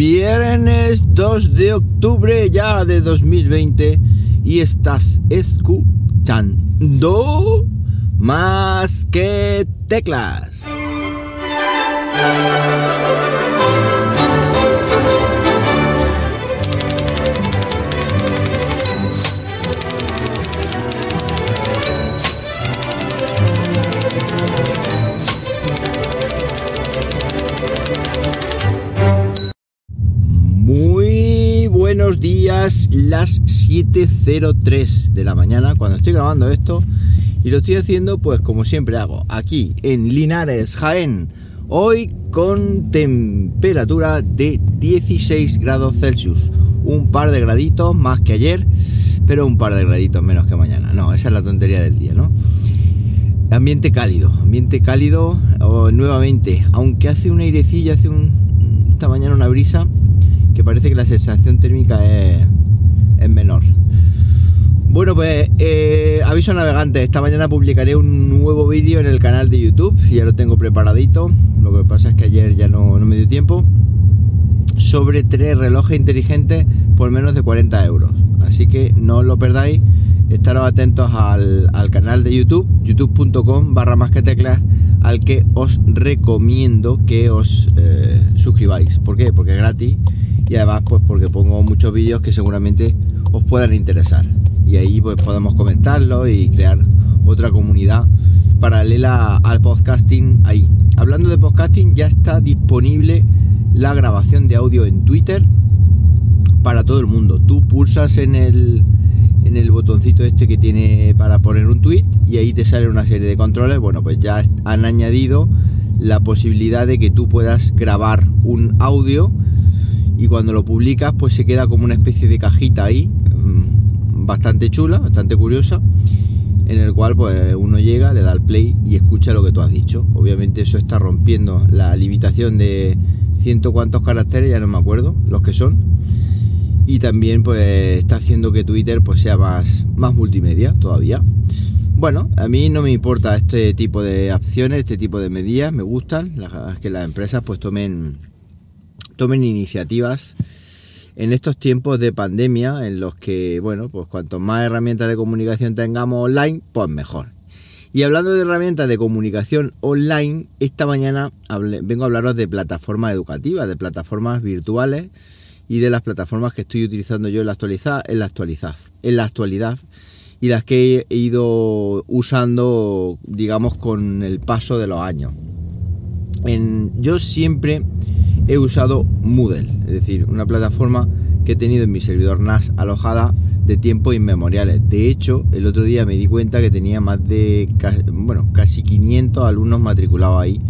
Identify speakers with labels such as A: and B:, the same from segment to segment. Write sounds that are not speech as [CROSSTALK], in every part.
A: Viernes 2 de octubre ya de 2020 y estás escuchando más que teclas. Días, las 7.03 de la mañana cuando estoy grabando esto y lo estoy haciendo pues como siempre hago, aquí en Linares, Jaén, hoy con temperatura de 16 grados Celsius, un par de graditos más que ayer, pero un par de graditos menos que mañana, no, esa es la tontería del día, ¿no? Ambiente cálido, ambiente cálido nuevamente, aunque hace un airecillo, hace un, esta mañana una brisa, que parece que la sensación térmica es, es. Bueno, pues eh, aviso navegante, esta mañana publicaré un nuevo vídeo en el canal de YouTube, ya lo tengo preparadito, lo que pasa es que ayer ya no, me dio tiempo, sobre tres relojes inteligentes por menos de 40 euros. Así que no os lo perdáis, estaros atentos al, al canal de YouTube, youtube.com barra más que teclas, al que os recomiendo que os eh, suscribáis. ¿Por qué? Porque es gratis y además pues porque pongo muchos vídeos que seguramente os puedan interesar y ahí pues podemos comentarlo y crear otra comunidad paralela al podcasting ahí. Hablando de podcasting ya está disponible la grabación de audio en Twitter para todo el mundo. Tú pulsas en el en el botoncito este que tiene para poner un tweet y ahí te sale una serie de controles. Bueno, pues ya han añadido la posibilidad de que tú puedas grabar un audio y cuando lo publicas pues se queda como una especie de cajita ahí bastante chula, bastante curiosa en el cual pues uno llega, le da al play y escucha lo que tú has dicho. Obviamente eso está rompiendo la limitación de ciento cuantos caracteres, ya no me acuerdo los que son. Y también pues está haciendo que Twitter pues sea más, más multimedia todavía. Bueno, a mí no me importa este tipo de acciones, este tipo de medidas, me gustan, las que las empresas pues tomen tomen iniciativas en estos tiempos de pandemia en los que, bueno, pues cuanto más herramientas de comunicación tengamos online, pues mejor. Y hablando de herramientas de comunicación online, esta mañana vengo a hablaros de plataformas educativas, de plataformas virtuales y de las plataformas que estoy utilizando yo en la, actualidad, en la, actualidad, en la actualidad y las que he ido usando, digamos, con el paso de los años. Yo siempre he usado Moodle, es decir, una plataforma que he tenido en mi servidor NAS alojada de tiempos inmemoriales. De hecho, el otro día me di cuenta que tenía más de, bueno, casi 500 alumnos matriculados ahí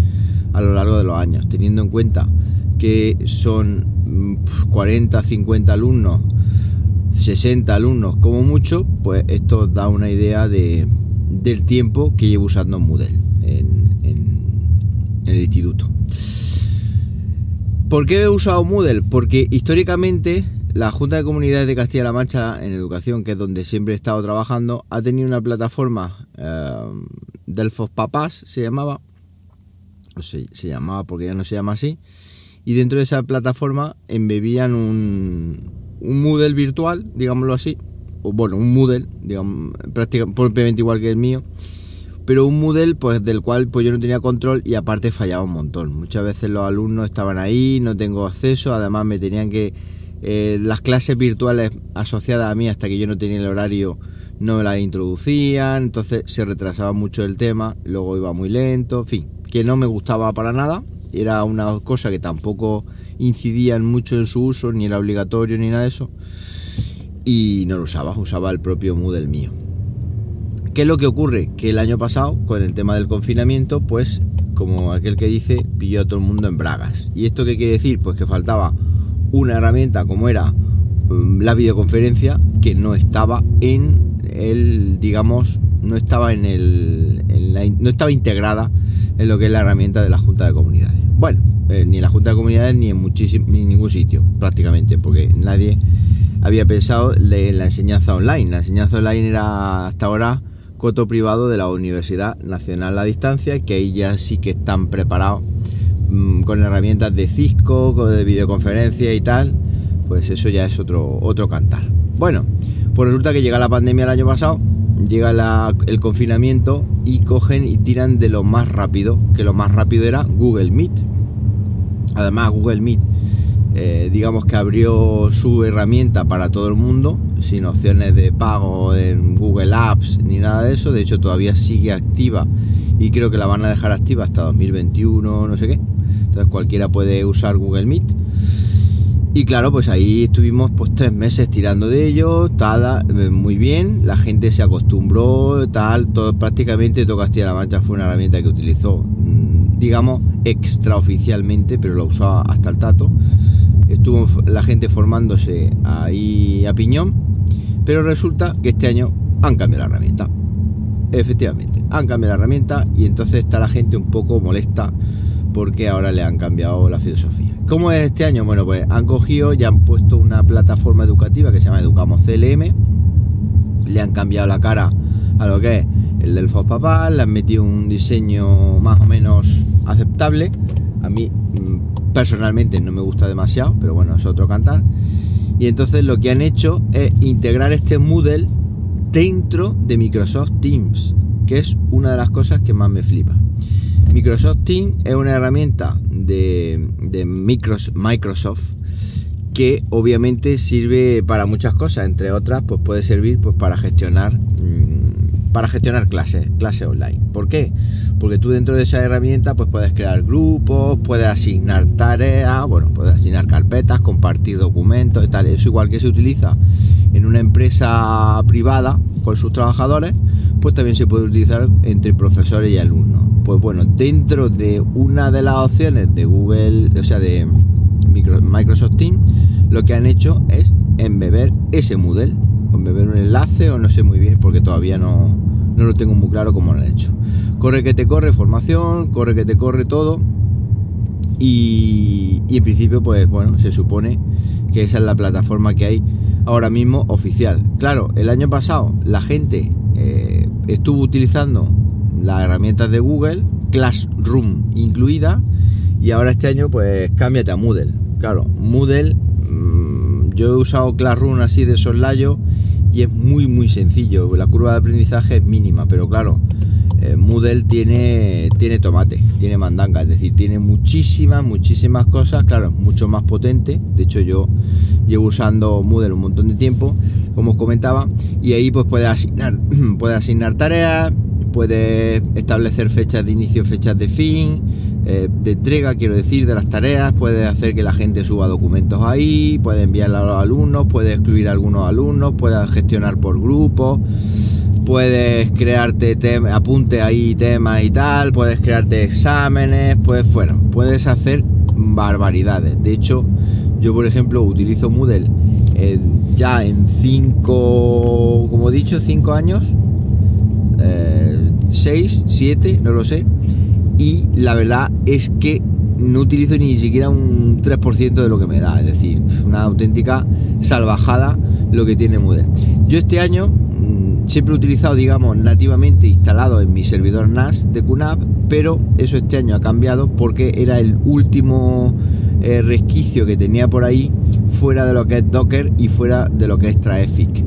A: a lo largo de los años, teniendo en cuenta que son 40, 50 alumnos, 60 alumnos como mucho, pues esto da una idea de, del tiempo que llevo usando Moodle en, en el instituto. ¿Por qué he usado Moodle? Porque históricamente la Junta de Comunidades de Castilla-La Mancha en Educación, que es donde siempre he estado trabajando, ha tenido una plataforma, eh, Delfos Papás se llamaba, o se, se llamaba porque ya no se llama así, y dentro de esa plataforma embebían un, Moodle virtual, digámoslo así, o bueno, un Moodle, digamos, prácticamente igual que el mío, pero un Moodle pues del cual pues yo no tenía control y aparte fallaba un montón. Muchas veces los alumnos estaban ahí, no tengo acceso, además me tenían que eh, las clases virtuales asociadas a mí hasta que yo no tenía el horario no me las introducían, entonces se retrasaba mucho el tema, luego iba muy lento, en fin, que no me gustaba para nada, era una cosa que tampoco incidían mucho en su uso, ni era obligatorio ni nada de eso, y no lo usaba, usaba el propio Moodle mío. ¿Qué es lo que ocurre? Que el año pasado, con el tema del confinamiento, pues, como aquel que dice, pilló a todo el mundo en bragas. ¿Y esto qué quiere decir? Pues que faltaba una herramienta como era um, la videoconferencia que no estaba en el, digamos, no estaba en el, no estaba integrada en lo que es la herramienta de la Junta de Comunidades. Bueno, eh, ni en la Junta de Comunidades ni en ni en ningún sitio, prácticamente, porque nadie había pensado en la enseñanza online. La enseñanza online era hasta ahora coto privado de la Universidad Nacional a Distancia, que ahí ya sí que están preparados mm, con herramientas de Cisco, de videoconferencia y tal, pues eso ya es otro, otro cantar. Bueno, pues resulta que llega la pandemia el año pasado, llega el confinamiento y cogen y tiran de lo más rápido, que lo más rápido era Google Meet. Además, Google Meet, eh, digamos que abrió su herramienta para todo el mundo, sin opciones de pago en Google Apps ni nada de eso. De hecho, todavía sigue activa y creo que la van a dejar activa hasta 2021, no sé qué. Entonces, cualquiera puede usar Google Meet. Y claro, pues ahí estuvimos pues tres meses tirando de ello, tal, eh, muy bien, la gente se acostumbró, tal, todo prácticamente todo Castilla-La Mancha fue una herramienta que utilizó, mm, digamos, extraoficialmente, pero lo usaba hasta el tato. Estuvo la gente formándose ahí a piñón, pero resulta que este año han cambiado la herramienta. Efectivamente, han cambiado la herramienta y entonces está la gente un poco molesta porque ahora le han cambiado la filosofía. ¿Cómo es este año? Bueno, pues han cogido y han puesto una plataforma educativa que se llama Educamos CLM, le han cambiado la cara a lo que es el del FOSPAPA, le han metido un diseño más o menos aceptable. A mí mm, personalmente no me gusta demasiado, pero bueno, es otro cantar. Y entonces lo que han hecho es integrar este Moodle dentro de Microsoft Teams, que es una de las cosas que más me flipa. Microsoft Teams es una herramienta de, Microsoft que obviamente sirve para muchas cosas, entre otras, pues puede servir pues, para gestionar mm, para gestionar clases, clases online. ¿Por qué? Porque tú dentro de esa herramienta pues puedes crear grupos, puedes asignar tareas, bueno, puedes asignar carpetas, compartir documentos tal. Eso igual que se utiliza en una empresa privada con sus trabajadores, pues también se puede utilizar entre profesores y alumnos. Pues bueno, dentro de una de las opciones de Google, o sea, de Microsoft Teams, lo que han hecho es embeber ese Moodle, embeber un enlace o no sé muy bien porque todavía no, no lo tengo muy claro cómo lo han hecho. Corre que te corre formación, corre que te corre todo y, y en principio pues bueno, se supone que esa es la plataforma que hay ahora mismo oficial. Claro, el año pasado la gente eh, estuvo utilizando las herramientas de Google, Classroom incluida, y ahora este año pues cámbiate a Moodle. Claro, Moodle, mm, yo he usado Classroom así de soslayo y es muy muy sencillo, la curva de aprendizaje es mínima, pero claro, eh, Moodle tiene, tiene tomate, tiene mandanga, es decir, tiene muchísimas, muchísimas cosas, claro, mucho más potente, de hecho yo llevo usando Moodle un montón de tiempo, como os comentaba, y ahí pues puedes asignar, [CLEARS THROAT] puede asignar tareas, puede establecer fechas de inicio, fechas de fin, eh, de entrega, quiero decir, de las tareas, puede hacer que la gente suba documentos ahí, puede enviarla a los alumnos, puede excluir a algunos alumnos, puede gestionar por grupos, puedes crearte apunte ahí temas y tal, puedes crearte exámenes, puedes, bueno, puedes hacer barbaridades. De hecho, yo por ejemplo utilizo Moodle eh, ya en 5, como he dicho, 5 años, 6, eh, 7, no lo sé. Y la verdad es que no utilizo ni siquiera un 3% de lo que me da. Es decir, una auténtica salvajada lo que tiene Moodle. Yo este año mm, siempre he utilizado, digamos, nativamente instalado en mi servidor NAS de QNAP, pero eso este año ha cambiado porque era el último eh, resquicio que tenía por ahí fuera de lo que es Docker y fuera de lo que es Traeffic.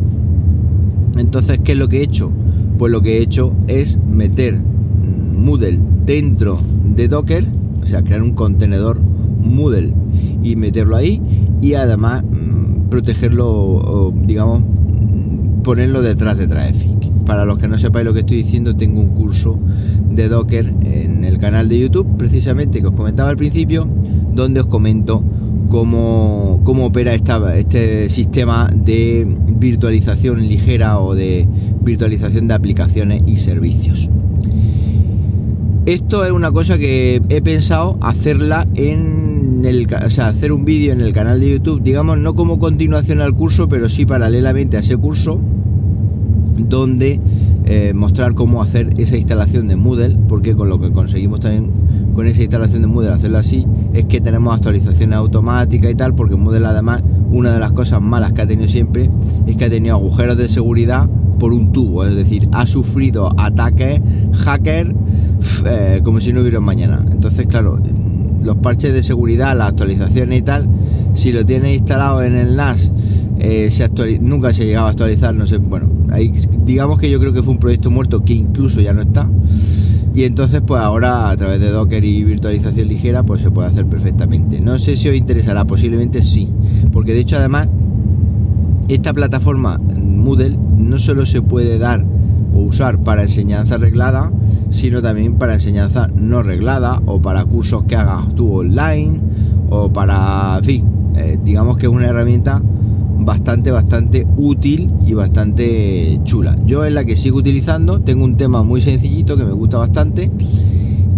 A: Entonces, ¿qué es lo que he hecho? Pues lo que he hecho es meter Moodle dentro de Docker, o sea, crear un contenedor Moodle y meterlo ahí y además mm, protegerlo, digamos, ponerlo detrás de Traeffic. Para los que no sepáis lo que estoy diciendo, tengo un curso de Docker en el canal de YouTube, precisamente que os comentaba al principio, donde os comento cómo, cómo opera esta, este sistema de virtualización ligera o de virtualización de aplicaciones y servicios. Esto es una cosa que he pensado hacerla en el, o sea, hacer un vídeo en el canal de YouTube, digamos, no como continuación al curso, pero sí paralelamente a ese curso, donde eh, mostrar cómo hacer esa instalación de Moodle, porque con lo que conseguimos también con esa instalación de Moodle hacerlo así, es que tenemos actualizaciones automáticas y tal, porque Moodle además, una de las cosas malas que ha tenido siempre es que ha tenido agujeros de seguridad por un tubo, es decir, ha sufrido ataques hacker eh, como si no hubiera mañana. Entonces, claro, los parches de seguridad, las actualizaciones y tal, si lo tienes instalado en el NAS, eh, se nunca se llegaba a actualizar, no sé, bueno, ahí, digamos que yo creo que fue un proyecto muerto que incluso ya no está. Y entonces, pues ahora a través de Docker y virtualización ligera, pues se puede hacer perfectamente. No sé si os interesará, posiblemente sí, porque de hecho además esta plataforma Moodle no solo se puede dar o usar para enseñanza reglada, sino también para enseñanza no reglada o para cursos que hagas tú online o para, en fin, eh, digamos que es una herramienta bastante, bastante útil y bastante chula. Yo es la que sigo utilizando, tengo un tema muy sencillito que me gusta bastante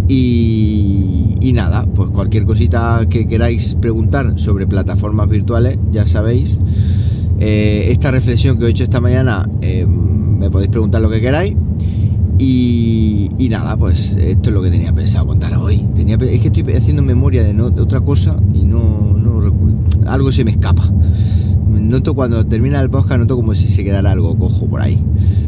A: y, nada, pues cualquier cosita que queráis preguntar sobre plataformas virtuales, ya sabéis. Eh, esta reflexión que he hecho esta mañana, eh, me podéis preguntar lo que queráis. Y, nada, pues esto es lo que tenía pensado contar hoy. Tenía, es que estoy haciendo memoria de, otra cosa y no, no algo se me escapa. Noto cuando termina el podcast, noto como si se quedara algo cojo por ahí.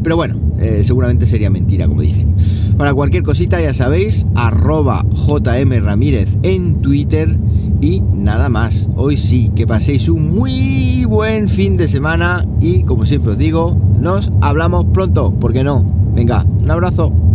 A: Pero bueno, eh, seguramente sería mentira, como dicen. Para cualquier cosita, ya sabéis, arroba JM Ramírez en Twitter y nada más. Hoy sí, que paséis un muy buen fin de semana y como siempre os digo, nos hablamos pronto, ¿por qué no? Venga, un abrazo.